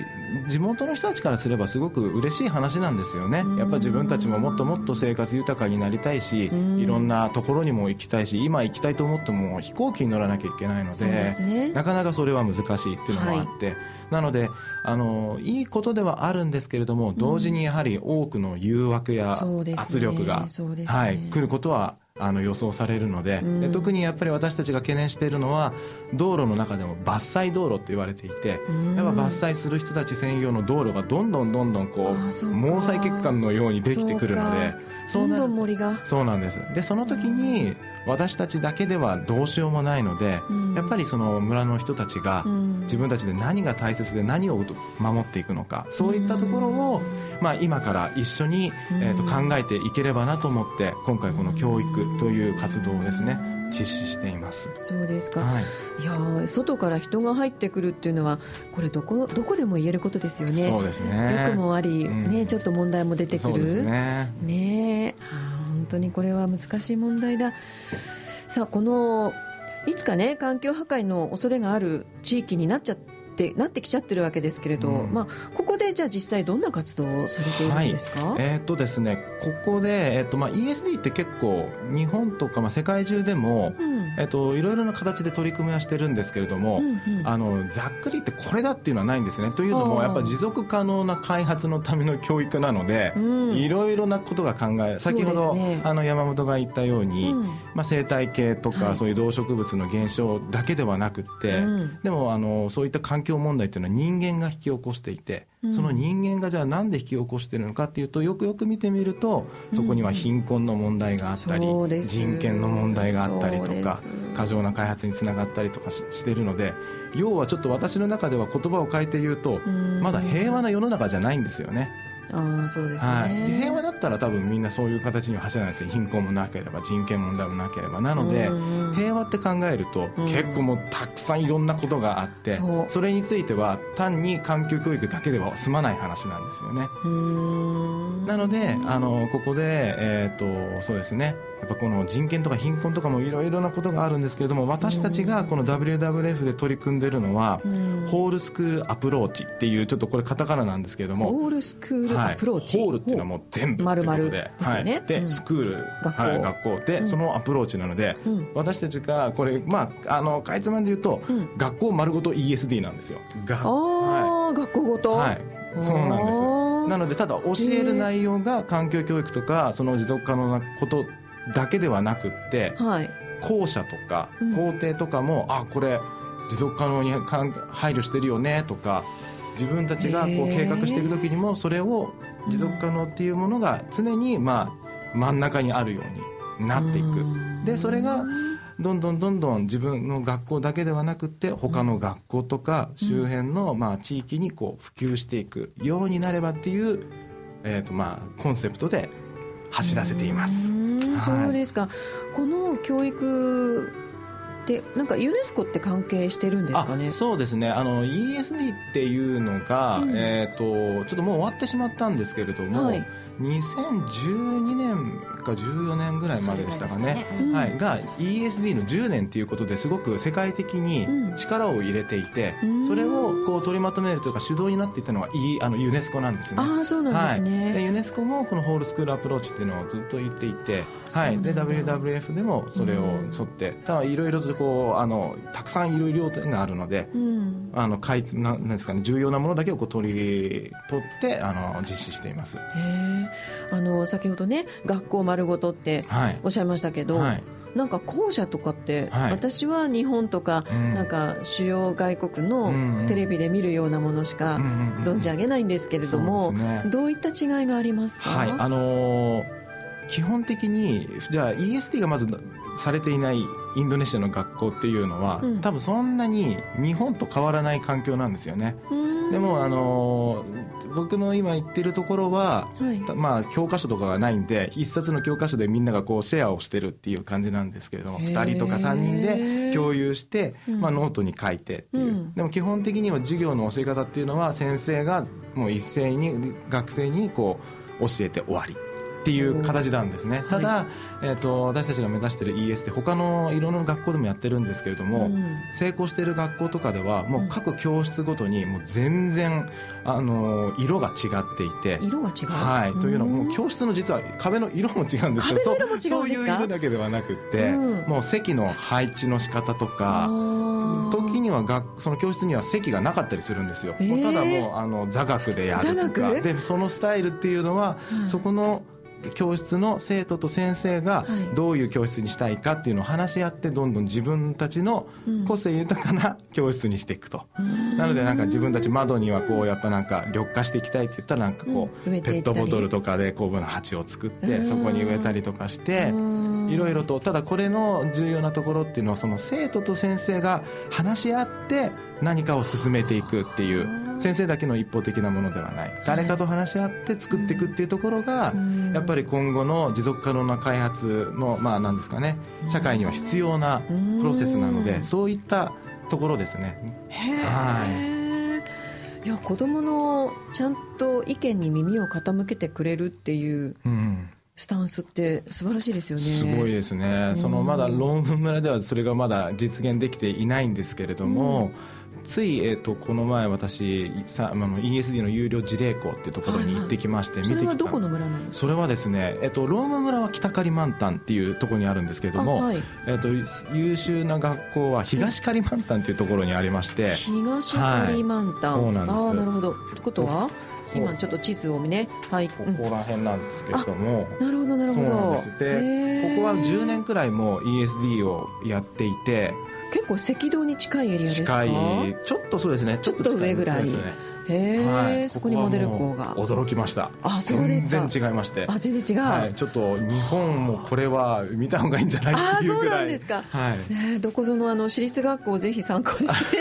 地元の人たちからすればすごく嬉しい話なんですよね。やっぱ自分たちももっともっと生活豊かになりたいしいろんなところにも行きたいし今行きたいと思っても飛行機に乗らなきゃいけないので、ね、なかなかそれは難しいっていうのもあって、はい、なのであのいいことではあるんですけれども同時にやはり多くの誘惑や圧力が、ねね、はい、来ることはあの予想されるのでうん、で特にやっぱり私たちが懸念しているのは道路の中でも伐採道路って言われていて、うん、やっぱ伐採する人たち専用の道路がどんどんどんどんこう毛細血管のようにできてくるのでどんどん森が。そうなんです。でその時に私たちだけではどうしようもないので、うん、やっぱりその村の人たちが自分たちで何が大切で何を守っていくのかそういったところを、まあ、今から一緒に、えー、と考えていければなと思って今回この教育という活動をですね実施しています。そうですか、はい、いや外から人が入ってくるっていうのはこれどこどこでも言えることですよね。そうですね。よくもあり、うん、ね、ちょっと問題も出てくる。ね。ね本当にこれは難しい問題だ。さあこのいつかね環境破壊の恐れがある地域になっちゃってなってきちゃってるわけですけれど、うん、まあ、ここでじゃあ実際どんな活動をされているんですか、はい、えー、っとですねここで、えー、っとまあ、ESD って結構日本とか、まあ、世界中でも、うん。えっと、いろいろな形で取り組みはしてるんですけれども、うんうん、あのざっくり言ってこれだっていうのはないんですね。というのもやっぱり持続可能な開発のための教育なので、いろいろなことが考え先ほど、ね、あの山本が言ったように、うん、まあ、生態系とか、そういう動植物の減少だけではなくて、でもあのそういった環境問題っていうのは人間が引き起こしていて。その人間がじゃあなんで引き起こしているのかっていうとよくよく見てみるとそこには貧困の問題があったり、うん、人権の問題があったりとか過剰な開発につながったりとかしているので要はちょっと私の中では言葉を変えて言うとまだ平和な世の中じゃないんですよね。あそうですね、はい、平和だったら多分みんなそういう形には走らないですよ。貧困もなければ人権問題もなければ。なので、平和って考えると、結構もうたくさんいろんなことがあってそれについては単に環境教育だけでは済まない話なんですよね。なのであのここで、えーとそうですねやっぱこの人権とか貧困とかもいろいろなことがあるんですけれども私たちがこの WWF で取り組んでるのは、ホールスクールアプローチっていうちょっとこれカタカナなんですけれどもホールスクールアプローチ、はい、ホールっていうのはもう全部ってことでではい、でスクール。学校,、はい、学校。で、そのアプローチなので、私たちがこれまああのかいつまんで言うと、学校丸ごと ESD なんですよ。がああ、はい、学校ごと。はい。そうなんです。なのでただ教える内容が環境教育とかその持続可能なことだけではなくって、はい、校舎とか校庭とかも、うん、あこれ持続可能に配慮してるよねとか自分たちがこう計画していく時にもそれを持続可能っていうものが常にまあ真ん中にあるようになっていく。でそれがどんどんどんどん自分の学校だけではなくて他の学校とか周辺のまあ地域にこう普及していくようになればっていう、えーとまあ、コンセプトで走らせています。そうですか、この教育でなんかユネスコって関係してるんですかね？そうですね。あの ESD っていうのが、うん、えーと、ちょっともう終わってしまったんですけれども、はい、2012年か14年ぐらいまででしたかね、ね、はい、が ESD の10年ということですごく世界的に力を入れていて、うん、それをこう取りまとめるというか主導になっていたのが、e、あのユネスコなんですね。あそうなんですね、はい、でユネスコもこのホールスクールアプローチっていうのをずっと言っていて、はい、で WWF でもそれを沿って、ただいろいろとこうあのたくさんいろいろ要点があるので、うん、あのかいなんですかね重要なものだけをこう取り取ってあの実施しています。あの先ほどね学校丸ごとっておっしゃいましたけど、はい。はいなんか校舎とかって、はい、私は日本とか、うん、なんか主要外国のテレビで見るようなものしか存じ上げないんですけれども、ね、どういった違いがありますか、はい。あのー、基本的にじゃあ ESD がまずされていないインドネシアの学校っていうのは、うん、多分そんなに日本と変わらない環境なんですよね。でもあの僕の今言ってるところは、はい、まあ教科書とかがないんで一冊の教科書でみんながこうシェアをしてるっていう感じなんですけれども2人とか3人で共有して、まあ、ノートに書いてっていう、うん、でも基本的には授業の教え方っていうのは先生がもう一斉に学生にこう教えて終わりっっていう形なんですね、ただ、えーと、私たちが目指している ES って他のいろんな学校でもやってるんですけれども、うん、成功している学校とかではもう各教室ごとにもう全然あの色が違っていて。色が違う、はい、というのも教室の実は壁の色も違うんですけどそういう色だけではなくて、うん、もう席の配置の仕方とか時には学その教室には席がなかったりするんですよ、えー、もうただもうあの座学でやるとか。でそのスタイルっていうのは、そこの教室の生徒と先生がどういう教室にしたいかっていうのを話し合ってどんどん自分たちの個性豊かな教室にしていくと、なのでなんか自分たち窓にはこうやっぱなんか緑化していきたいって言ったらなんかこうペットボトルとかで酵母の鉢を作ってそこに植えたりとかしていろいろとただこれの重要なところっていうのはその生徒と先生が話し合って何かを進めていくっていう先生だけの一方的なものではない。誰かと話し合って作っていくっていうところがやっぱり今後の持続可能な開発のまあ何ですかね。社会には必要なプロセスなのでそういったところですね。はい。いや子供のちゃんと意見に耳を傾けてくれるっていうスタンスって素晴らしいですよね。すごいですね。そのまだ論文村ではそれがまだ実現できていないんですけれども、うん。つい、えーと、この前私さあの ESD の有料事例校っていうところに行ってきまして、見てきたそれはどこの村なんですか？それはですね、えーと、ローム村は北狩満タンっていうところにあるんですけれども、はい、えーと、優秀な学校は東狩満タンっていうところにありまして東狩満タン、はい、そうなんです。あなるほど。ってことは？今ちょっと地図をね、はい、ここら辺なんですけれども、なるほどなるほど。でここは10年くらいも ESD をやっていて。結構赤道に近いエリアですか？近い。ちょっとそうですね。ちょっと上ぐらいへえ、はい、そこにモデル校が。驚きました。あそうです全然違いまして。あ全然違う、はい、ちょっと日本もこれは見た方がいいんじゃないっていうぐらい。あそうなんですか、はい。ね、どこぞのあの私立学校をぜひ参考にして。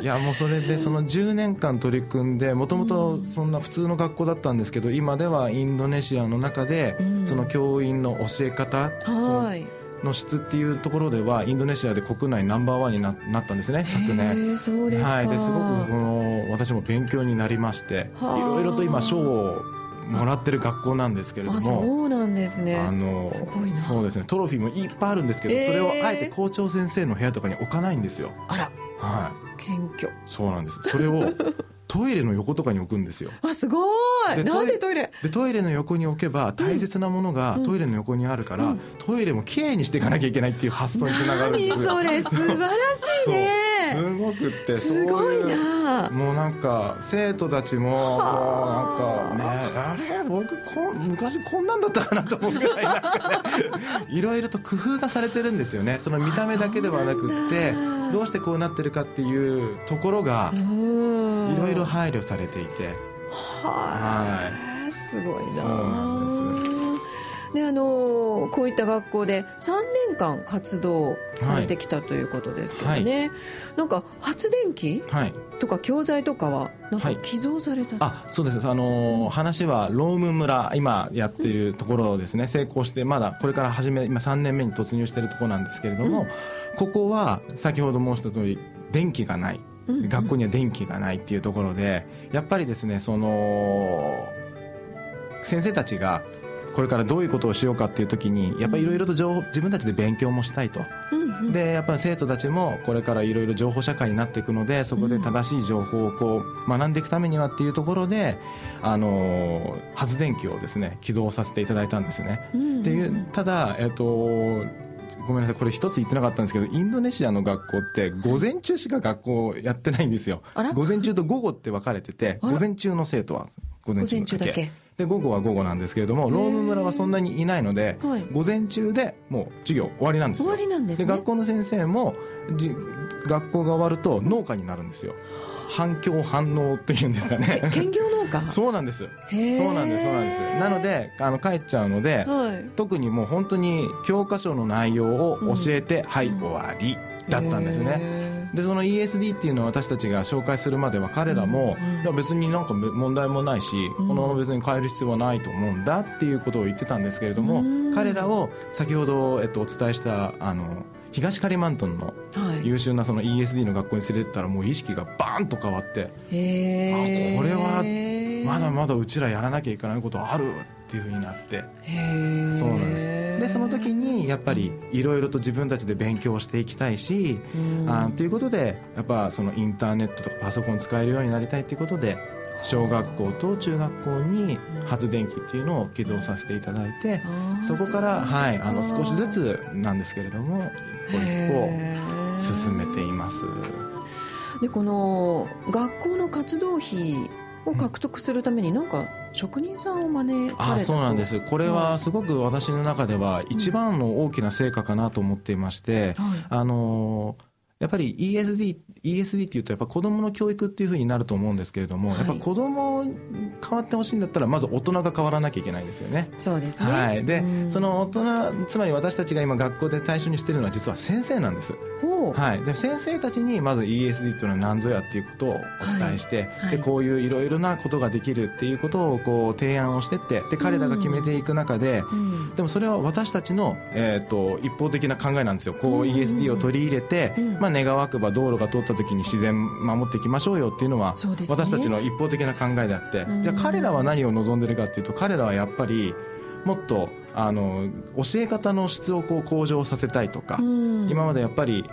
いやもうそれでその10年間取り組んでもともとそんな普通の学校だったんですけど今ではインドネシアの中でその教員の教え方、はいの質っていうところではインドネシアで国内ナンバーワンにななったんですね昨年。そうですはい、ですごくこの私も勉強になりましていろいろと今賞をもらってる学校なんですけれどもそうなんですね。あのそうですね。トロフィーもいっぱいあるんですけど、それをあえて校長先生の部屋とかに置かないんですよ。あら。はい。謙虚。そうなんです。それをトイレの横とかに置くんですよ。あすごい。なんでトイレ？でトイレの横に置けば大切なものがトイレの横にあるから、うん、トイレもきれいにしていかなきゃいけないっていう発想につながるんですよ。それ素晴らしいね。すごくってすごいな。もうなんか生徒たちももうなんかねあれ僕こ昔こんなんだったかなと思うぐらいなんかねいろいろと工夫がされてるんですよね。その見た目だけではなくってどうしてこうなってるかっていうところがいろいろ配慮されていて。はい、すごいな。そうなんですであのこういった学校で3年間活動されてきたということですけどね、はい、なんか発電機、はい、とか教材とかはなんか寄贈された、はい、あそうです。あの話はローム村今やっているところですね、成功してまだこれから始め今3年目に突入しているところなんですけれども、うん、ここは先ほど申した通り電気がない。学校には電気がないっていうところでやっぱりですねその先生たちがこれからどういうことをしようかっていう時にやっぱりいろいろと情報自分たちで勉強もしたいと、でやっぱり生徒たちもこれからいろいろ情報社会になっていくのでそこで正しい情報をこう学んでいくためにはっていうところであの発電機をですね寄贈させていただいたんですね。っていうただ、えっとごめんなさいこれ一つ言ってなかったんですけどインドネシアの学校って午前中しか学校やってないんですよ。午前中と午後って分かれてて午前中の生徒は午前中だけで午後は午後なんですけれどもロー。ム村はそんなにいないので、はい、午前中でもう授業終わりなんですよ。終わりなんです、ね、で学校の先生もじ学校が終わると農家になるんですよ。反響反応っていうんですかね。兼業農家？そうなんです。そうなんですそうなんです。なのであの帰っちゃうので、はい、特にもう本当に教科書の内容を教えて、うん、はい終わりだったんですねでその ESD っていうのを私たちが紹介するまでは彼らも、うん、いや別になんか問題もないし、うん、このまま別に変える必要はないと思うんだっていうことを言ってたんですけれども、うん、彼らを先ほど、えっと、お伝えしたあの東カリマントンの優秀なその ESD の学校に連れてったらもう意識がバーンと変わって、あこれはまだまだうちらやらなきゃいけないことあるっっていうふうになって。そうなんですでその時にやっぱりいろいろと自分たちで勉強していきたいし、うん、あということでやっぱそのインターネットとかパソコン使えるようになりたいっていうことで小学校と中学校に発電機っていうのを寄贈させていただいてそこからはいあの少しずつなんですけれども一歩一歩進めています。でこの学校の活動費を獲得するために何か職人さんを招かれあそうなんです。これはすごく私の中では一番の大きな成果かなと思っていまして、はい、あのやっぱり ESD ESD っていうとやっぱ子どもの教育っていうふうになると思うんですけれども、はい、やっぱ子ども変わってほしいんだったらまず大人が変わらなきゃいけないですよね。そうですね、はい、で、その大人つまり私たちが今学校で対象にしてるのは実は先生なんです。はい、で先生たちにまず ESD っていうのは何ぞやっていうことをお伝えして、はい、でこういういろいろなことができるっていうことをこう提案をしてってで彼らが決めていく中で、うん、でもそれは私たちの、えーと、一方的な考えなんですよ。こう ESD を取り入れて、うん、まあ、願わくば道路が通った時に自然守っていきましょうよっていうのは、ね、私たちの一方的な考えであって、じゃあ彼らは何を望んでるかっていうと彼らはやっぱりもっとあの教え方の質をこう向上させたいとか、今までやっぱり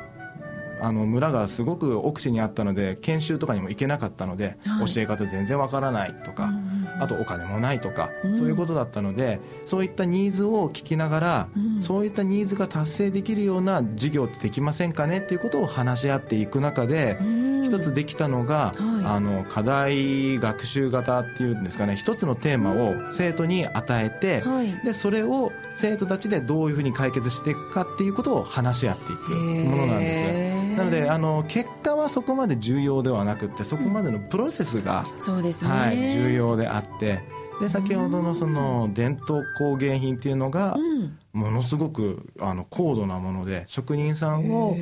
あの村がすごく奥地にあったので研修とかにも行けなかったので、はい、教え方全然わからないとか、あとお金もないとか、うん、そういうことだったのでそういったニーズを聞きながら、うん、そういったニーズが達成できるような授業ってできませんかねっていうことを話し合っていく中で、うん、一つできたのが、はい、あの課題学習型っていうんですかね一つのテーマを生徒に与えて、はい、でそれを生徒たちでどういうふうに解決していくかっていうことを話し合っていくものなんです。なのであの結果はそこまで重要ではなくてそこまでのプロセスが、そうですね、はい、重要であってで先ほどのその伝統工芸品っていうのがものすごくあの高度なもので職人さんを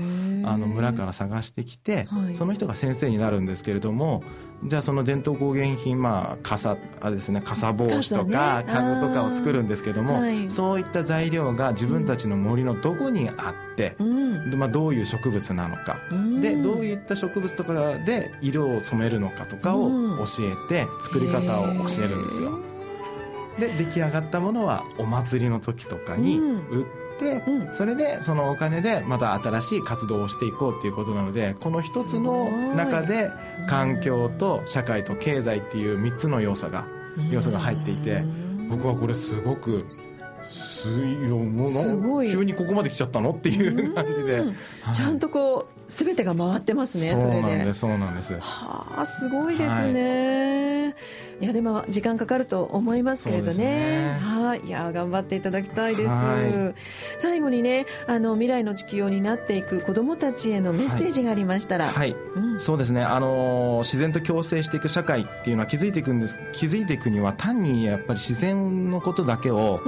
あの村から探してきて、その人が先生になるんですけれどもじゃあその伝統工芸品まあ傘あれですね傘帽子とか家具とかを作るんですけども、そういった材料が自分たちの森のどこにあって、まあ、どういう植物なのか、でどういった植物とかで色を染めるのかとかを教えて作り方を教えるんですよ。で出来上がったものはお祭りの時とかに売って、うん、それでそのお金でまた新しい活動をしていこうっていうことなのでこの一つの中で環境と社会と経済っていう3つの要素が要素が入っていて僕はこれすごくすよもう急にここまで来ちゃったのっていう感じで、ちゃんとこう全てが回ってますねそうなんですそうなんです。はあすごいですね、はい。いやでも時間かかると思いますけれどね。はいいや頑張っていただきたいです。最後にねあの未来の地球を担っていく子どもたちへのメッセージがありましたら。はい、うん、そうですね。あの自然と共生していく社会っていうのは気づいていくんです。気づいていくには単にやっぱり自然のことだけを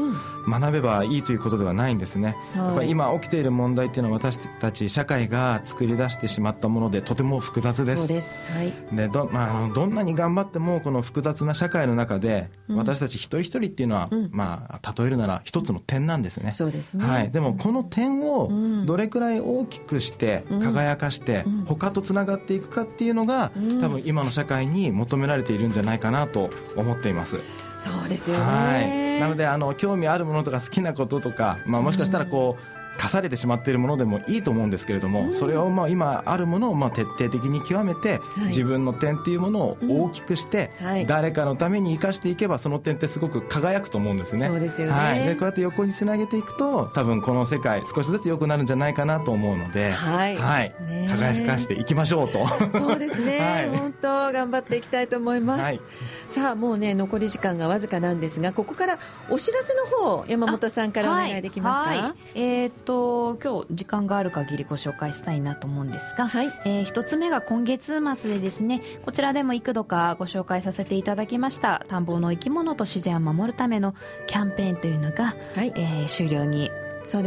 学べばいいということではないんですね、うん、やっぱり今起きている問題っていうのは私たち社会が作り出してしまったものでとても複雑です。そうです、はい、でど,、まあ、どんなに頑張ってもこの複雑な社会の中で、私たち一人一人っていうのは、うん、まあ例えるなら一つの点なんですね。そうですね。はい。でもこの点をどれくらい大きくして輝かして、他とつながっていくかっていうのが、多分今の社会に求められているんじゃないかなと思っています。そうですよね。はい。なのであの興味あるものとか好きなこととか、まあもしかしたらこう。課されてしまっているものでもいいと思うんですけれども、うん、それをまあ今あるものをまあ徹底的に極めて、はい、自分の点っていうものを大きくして、うん。はい、誰かのために生かしていけばその点ってすごく輝くと思うんですね。そうですよね、はい、でこうやって横につなげていくと多分この世界少しずつ良くなるんじゃないかなと思うので、はい、はい、輝かしていきましょうと。そうですね、はい、本当頑張っていきたいと思います。さあもうね残り時間がわずかなんですがここからお知らせの方山本さんからお願いできますか？えっ、ー、と今日時間がある限りご紹介したいなと思うんですが、はい。えー、1つ目が今月末でですねこちらでも幾度かご紹介させていただきました田んぼの生き物と自然を守るためのキャンペーンというのが、はい。えー、終了に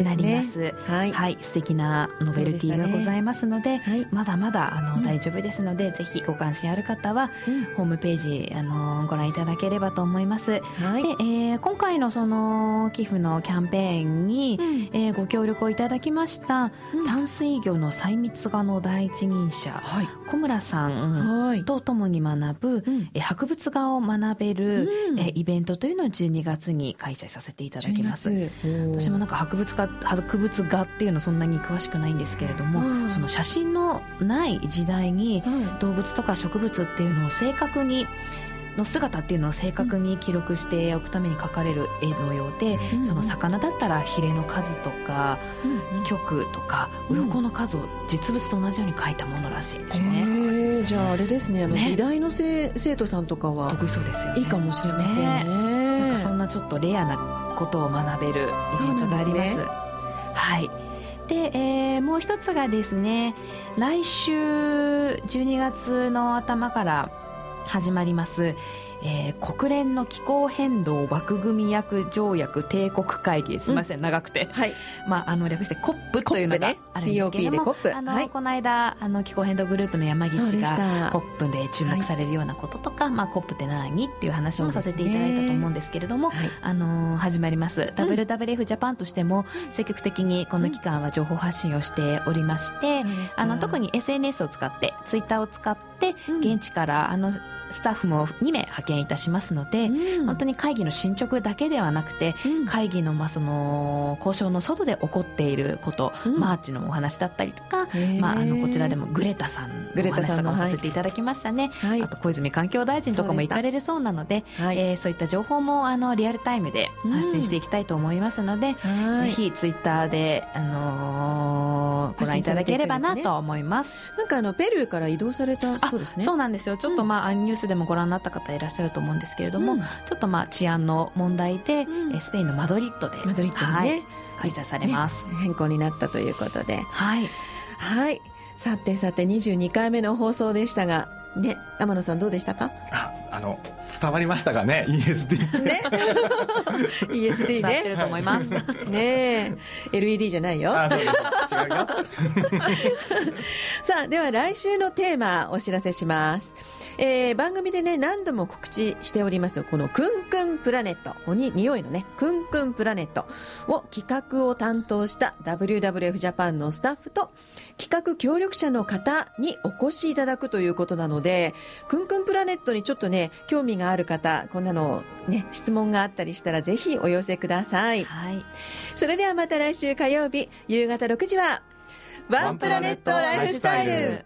なります、ね、はい、はい、素敵なノベルティがございますので、ねはい、まだまだあの、うん、大丈夫ですのでぜひご関心ある方は、うん、ホームページあのご覧いただければと思います、はい、で、えー、今回のその寄付のキャンペーンに、うん、えー、ご協力をいただきました、淡水魚の細密画の第一人者、はい、小村さんと共に学ぶ、え博物画を学べる、えイベントというのを12月に開催させていただきます。私もなんか博物画博物画っていうのそんなに詳しくないんですけれども、その写真のない時代に動物とか植物っていうのを正確にの姿っていうのを正確に記録しておくために描かれる絵のようで、うん、その魚だったらヒレの数とか、うん、曲とか鱗の数を実物と同じように描いたものらしいですね、うん、じゃああれですねあの、美大の生徒さんとかは得意そうですよ、ね、いいかもしれませんね、ね、なんかそんなちょっとレアなことを学べるイベントがあります。はい。で、えー、もう一つがですね来週12月の頭から始まります。えー、国連の気候変動枠組約条約帝国会議。すみません、うん、長くて、はい。まあ、あの略して COP というのがあるんですけれども、ね、あの、はい、この間あの気候変動グループの山岸が COP で注目されるようなこととか、はい、まあ、COP って何？っていう話もさせていただいたと思うんですけれども、ね、あの始まります、うん、WWF ジャパンとしても積極的にこの期間は情報発信をしておりまして、うん、あの特に SNS を使ってツイッターを使って現地からあのスタッフも2名派遣いたしますので、うん、本当に会議の進捗だけではなくて、うん、会議のまあその交渉の外で起こっていること、うん、マーチのお話だったりとか、まあ、あのこちらでもグレタさんのお話とかもさせていただきましたね、はい、あと小泉環境大臣とかも行かれるそうなのでそう,、えー、そういった情報もあのリアルタイムで発信していきたいと思いますので、ぜひツイッターで、あのー、ご覧いただければなと思います。なんかあのペルーから移動されたそうですね。そうなんですよ。ちょっとまあ、ニュースでもご覧になった方いらっしゃると思うんですけれども、うん、ちょっとまあ治安の問題で、うん、スペインのマドリッドでマドリッドね、はい、開催されます、ね、変更になったということで。はい、はい、さてさて22回目の放送でしたがね天野さんどうでしたか？ああの伝わりましたかね？ESD ね。ESD ね。ってると思います。ね。LED じゃないよ。あそうです。違うよ。さあでは来週のテーマお知らせしますえー、番組でね、何度も告知しております、このくんくんプラネット、に匂いのね、くんくんプラネットを企画を担当した WWF ジャパンのスタッフと企画協力者の方にお越しいただくということなので、くんくんプラネットにちょっとね、興味がある方、こんなのね、質問があったりしたらぜひお寄せください。はい。それではまた来週火曜日、夕方6時は、ワンプラネットライフスタイル